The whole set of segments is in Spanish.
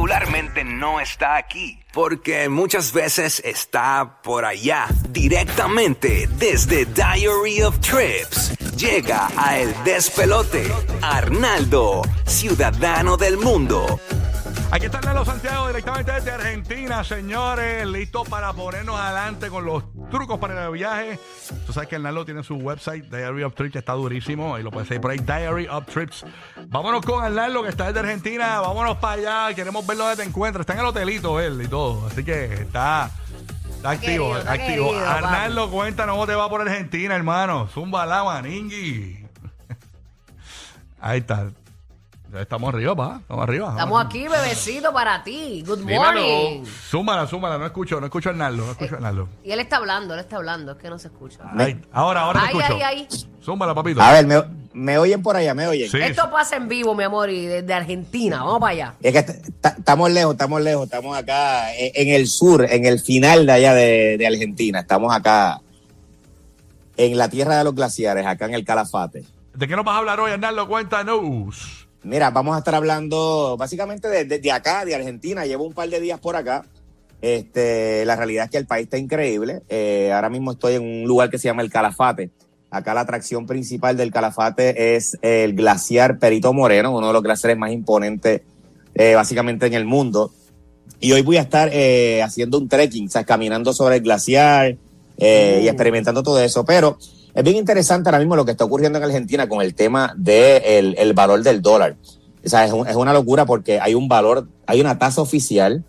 Regularmente no está aquí, porque muchas veces está por allá, directamente desde Diary of Trips. Llega a El Despelote, Arnaldo, ciudadano del mundo. Aquí está Nelo Santiago directamente desde Argentina, señores, listo para ponernos adelante con los trucos para el viaje. Tú sabes que el Nalo tiene su website, Diary of Trips, que está durísimo, y lo puedes seguir por ahí, Diary of Trips. Vámonos con Arnaldo, que está desde Argentina, vámonos para allá, queremos ver dónde te encuentras. Está en el hotelito él y todo, así que está... Está activo, querido, está activo. querido, Arnaldo, cuéntanos cómo te va por Argentina, hermano. Zumba la maningui. Ahí está. Estamos arriba, pa. Estamos arriba. Estamos aquí, bebecito, para ti. Good Dímelo. morning. Súmala, súmala, no escucho, no escucho a Arnaldo, no escucho a Arnaldo. Y él está hablando, él está hablando, es que no se escucha. Ahí, ahora, ahora te Ay, escucho. ay, ay. Zúmbala, papito. A ver, me, me oyen por allá, me oyen. Sí. Esto pasa en vivo, mi amor, y desde Argentina. Vamos para allá. Es que estamos lejos, estamos lejos, estamos acá en, en el sur, en el final de allá de, de Argentina. Estamos acá en la tierra de los glaciares, acá en el Calafate. ¿De qué nos vas a hablar hoy, Arnaldo? Cuéntanos. Mira, vamos a estar hablando básicamente de, de- de acá, de Argentina. Llevo un par de días por acá. Este, la realidad es que el país está increíble. Eh, ahora mismo estoy en un lugar que se llama el Calafate. Acá la atracción principal del Calafate es el glaciar Perito Moreno, uno de los glaciares más imponentes eh, básicamente en el mundo. Y hoy voy a estar eh, haciendo un trekking, o sea, caminando sobre el glaciar eh, y experimentando todo eso. Pero es bien interesante ahora mismo lo que está ocurriendo en Argentina con el tema del el valor del dólar. O sea, es, un- es una locura porque hay un valor, hay una tasa oficial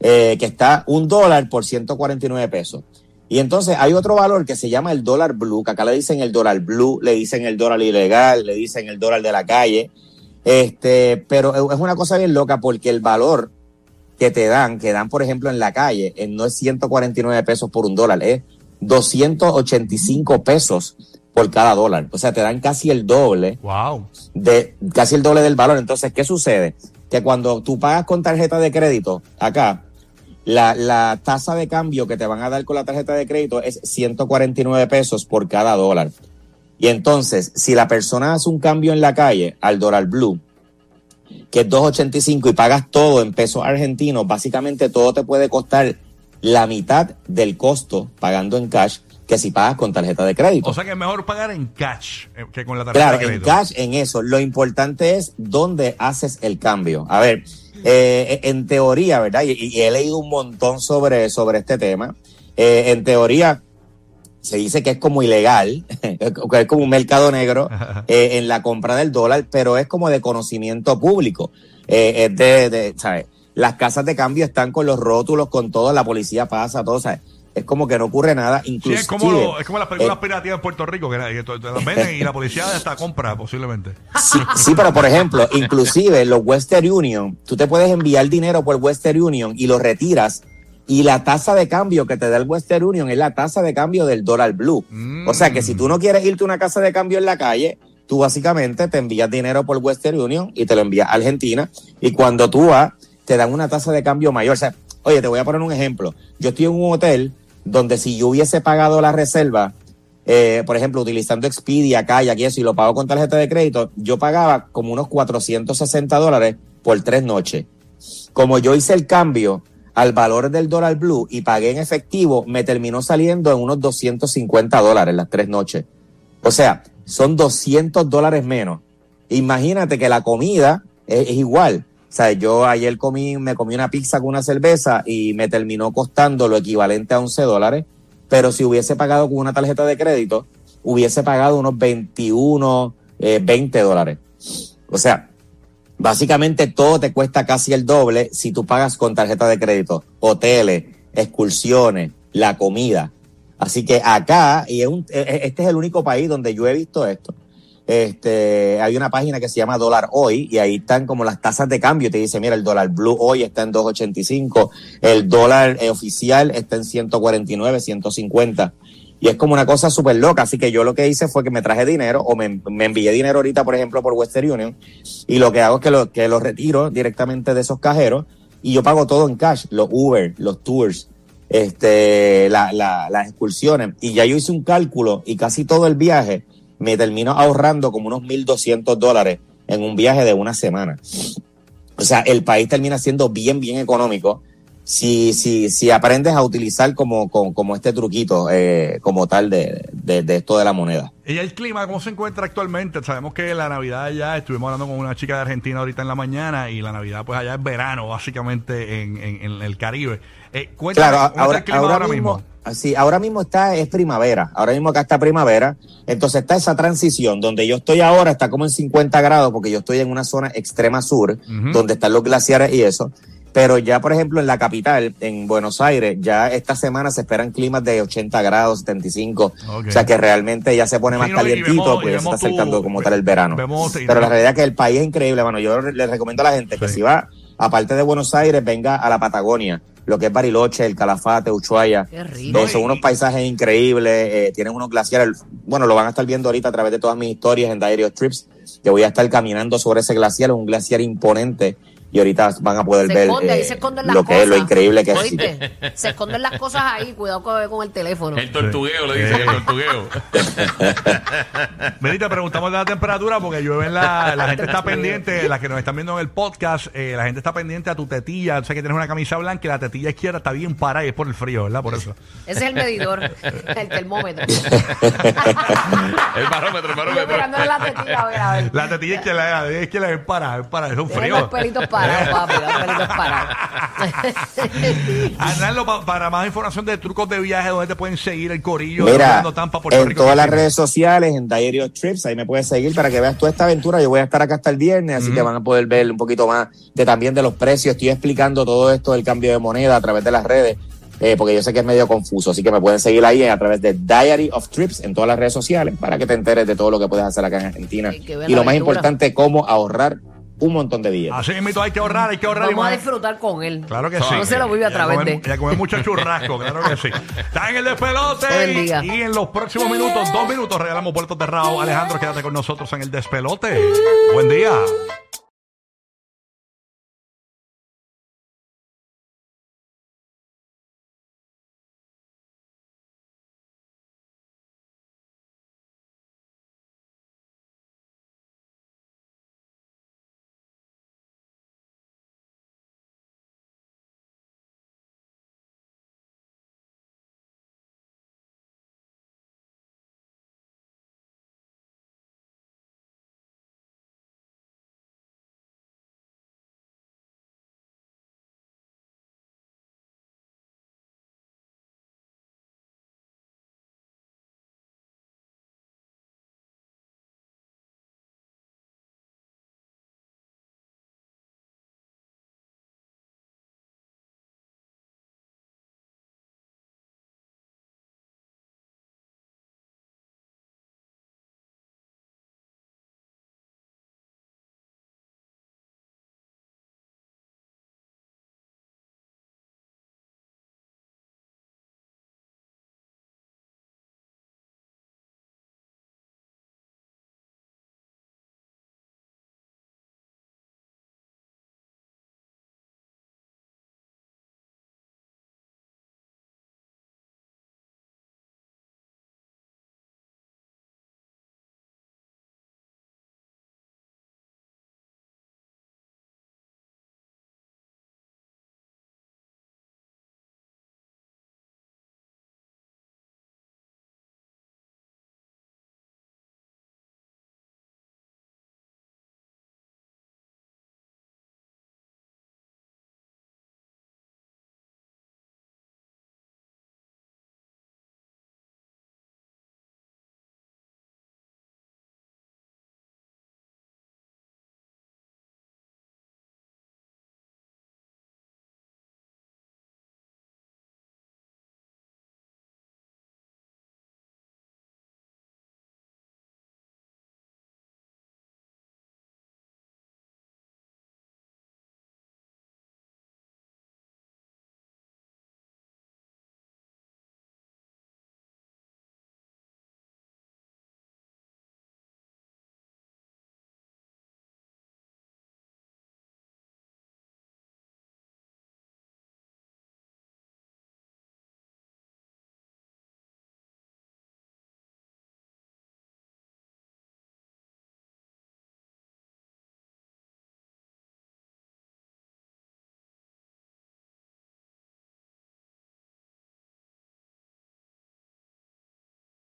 eh, que está un dólar por 149 pesos. Y entonces hay otro valor que se llama el dólar blue, que acá le dicen el dólar blue, le dicen el dólar ilegal, le dicen el dólar de la calle. Este, pero es una cosa bien loca porque el valor que te dan, que dan por ejemplo en la calle, eh, no es 149 pesos por un dólar, es 285 pesos por cada dólar. O sea, te dan casi el doble Wow. de casi el doble del valor. Entonces, ¿qué sucede? Que cuando tú pagas con tarjeta de crédito, acá, la, la tasa de cambio que te van a dar con la tarjeta de crédito es 149 pesos por cada dólar. Y entonces, si la persona hace un cambio en la calle al dólar blue, que es 2.85 y pagas todo en pesos argentinos, básicamente todo te puede costar la mitad del costo pagando en cash que si pagas con tarjeta de crédito. O sea que es mejor pagar en cash eh, que con la tarjeta Claro, de en crédito. cash, en eso. Lo importante es dónde haces el cambio. A ver, eh, en teoría, ¿verdad? Y, y he leído un montón sobre, sobre este tema. Eh, en teoría, se dice que es como ilegal, que es como un mercado negro eh, en la compra del dólar, pero es como de conocimiento público. Es de, de, ¿sabes? Las casas de cambio están con los rótulos, con todo, la policía pasa, todo, ¿sabes? Es como que no ocurre nada, Sí, inclusive. es como, lo- es como las películas eh, piratías en Puerto Rico, que, que te, te las venden y la policía hasta compra posiblemente. Sí, sí, pero por ejemplo, inclusive los Western Union, tú te puedes enviar dinero por Western Union y lo retiras y la tasa de cambio que te da el Western Union es la tasa de cambio del dólar blue. O sea que si tú no quieres irte a una casa de cambio en la calle, tú básicamente te envías dinero por Western Union y te lo envías a Argentina y cuando tú vas te dan una tasa de cambio mayor. O sea, oye, te voy a poner un ejemplo. Yo estoy en un hotel donde si yo hubiese pagado la reserva, eh, por ejemplo, utilizando Expedia, Kayak y eso, y lo pago con tarjeta de crédito, yo pagaba como unos 460 dólares por tres noches. Como yo hice el cambio al valor del dólar blue y pagué en efectivo, me terminó saliendo en unos 250 dólares las tres noches. O sea, son 200 dólares menos. Imagínate que la comida es, es igual. O sea, yo ayer comí, me comí una pizza con una cerveza y me terminó costando lo equivalente a 11 dólares. Pero si hubiese pagado con una tarjeta de crédito, hubiese pagado unos 21, eh, 20 dólares. O sea, básicamente todo te cuesta casi el doble si tú pagas con tarjeta de crédito. Hoteles, excursiones, la comida. Así que acá, y es un- e- e- este es el único país donde yo he visto esto. Este, hay una página que se llama Dólar Hoy y ahí están como las tasas de cambio. Te dice, mira, el dólar blue hoy está en 2.85, el dólar eh, oficial está en 149, 150. Y es como una cosa súper loca. Así que yo lo que hice fue que me traje dinero o me, envié dinero ahorita, por ejemplo, por Western Union. Y lo que hago es que lo, que lo retiro directamente de esos cajeros y yo pago todo en cash, los Uber, los tours, este, la, la, las excursiones. Y ya yo hice un cálculo y casi todo el viaje me termino ahorrando como unos 1.200 dólares en un viaje de una semana. O sea, el país termina siendo bien, bien económico si, si, si aprendes a utilizar como, como, como este truquito eh, como tal de, de, de esto de la moneda. ¿Y el clima cómo se encuentra actualmente? Sabemos que la Navidad ya estuvimos hablando con una chica de Argentina ahorita en la mañana y la Navidad pues allá es verano básicamente en, en, en el Caribe. Eh, cuéntame, Claro, ¿cómo está ahora, el clima ahora mismo, sí, ahora mismo está, es primavera. Ahora mismo acá está primavera. Entonces está esa transición donde yo estoy ahora, está como en 50 grados, porque yo estoy en una zona extrema sur, donde están los glaciares y eso. Pero ya, por ejemplo, en la capital, en Buenos Aires, ya esta semana se esperan climas de 80 grados, 75. Ok. O sea que realmente ya se pone más Sí, no, y calientito, vemos- pues ya se está vemos acercando como tal el verano. vemos- Pero la realidad es que el país es increíble, mano. Yo le recomiendo a la gente que si va, aparte de Buenos Aires, venga a la Patagonia, lo que es Bariloche, el Calafate, Ushuaia. Qué rico. Eh, son unos paisajes increíbles, eh, tienen unos glaciares. Bueno, lo van a estar viendo ahorita a través de todas mis historias en Diary of Trips, que voy a estar caminando sobre ese glaciar, es un glaciar imponente. Y ahorita van a poder Se ver esconde, ahí eh, se esconden las lo que cosas. es, lo increíble que es. Se esconden las cosas ahí, cuidado con, con el teléfono. El tortugueo, le dicen el tortugueo. Te preguntamos de la temperatura porque llueve en la, la gente está pendiente, las que nos están viendo en el podcast, eh, la gente está pendiente a tu tetilla, sé que tienes una camisa blanca y la tetilla izquierda está bien parada y es por el frío, ¿verdad? Por eso. Ese es el medidor, el termómetro. El barómetro, el barómetro. la tetilla, a ver, a ver. La tetilla izquierda, la tetilla izquierda es parada, es parada, es un frío. los pelitos parados, papi, los pelitos parados. Arnaldo, pa- para más información de trucos de viaje, ¿dónde te pueden seguir el corillo? Mira, Orlando, Tampa, Puerto en Rico, todas las redes sociales, en Diary of Trips, ahí me puedes seguir para que veas toda esta aventura. Yo voy a estar acá hasta el viernes, así que van a poder ver un poquito más de también de los precios. Estoy explicando todo esto del cambio de moneda a través de las redes, eh, porque yo sé que es medio confuso, así que me pueden seguir ahí a través de Diary of Trips en todas las redes sociales para que te enteres de todo lo que puedes hacer acá en Argentina Y lo más aventura. importante, cómo ahorrar un montón de billetes. Así mismo hay que ahorrar, hay que ahorrar. y Vamos a disfrutar con él. Claro que sí. No se lo vive a través comer- de. Y a comer mucho churrasco, claro que sí. Está en el despelote. Y, y en los próximos minutos, dos minutos, regalamos puertos de Raúl. Alejandro, quédate con nosotros en el despelote. Buen día.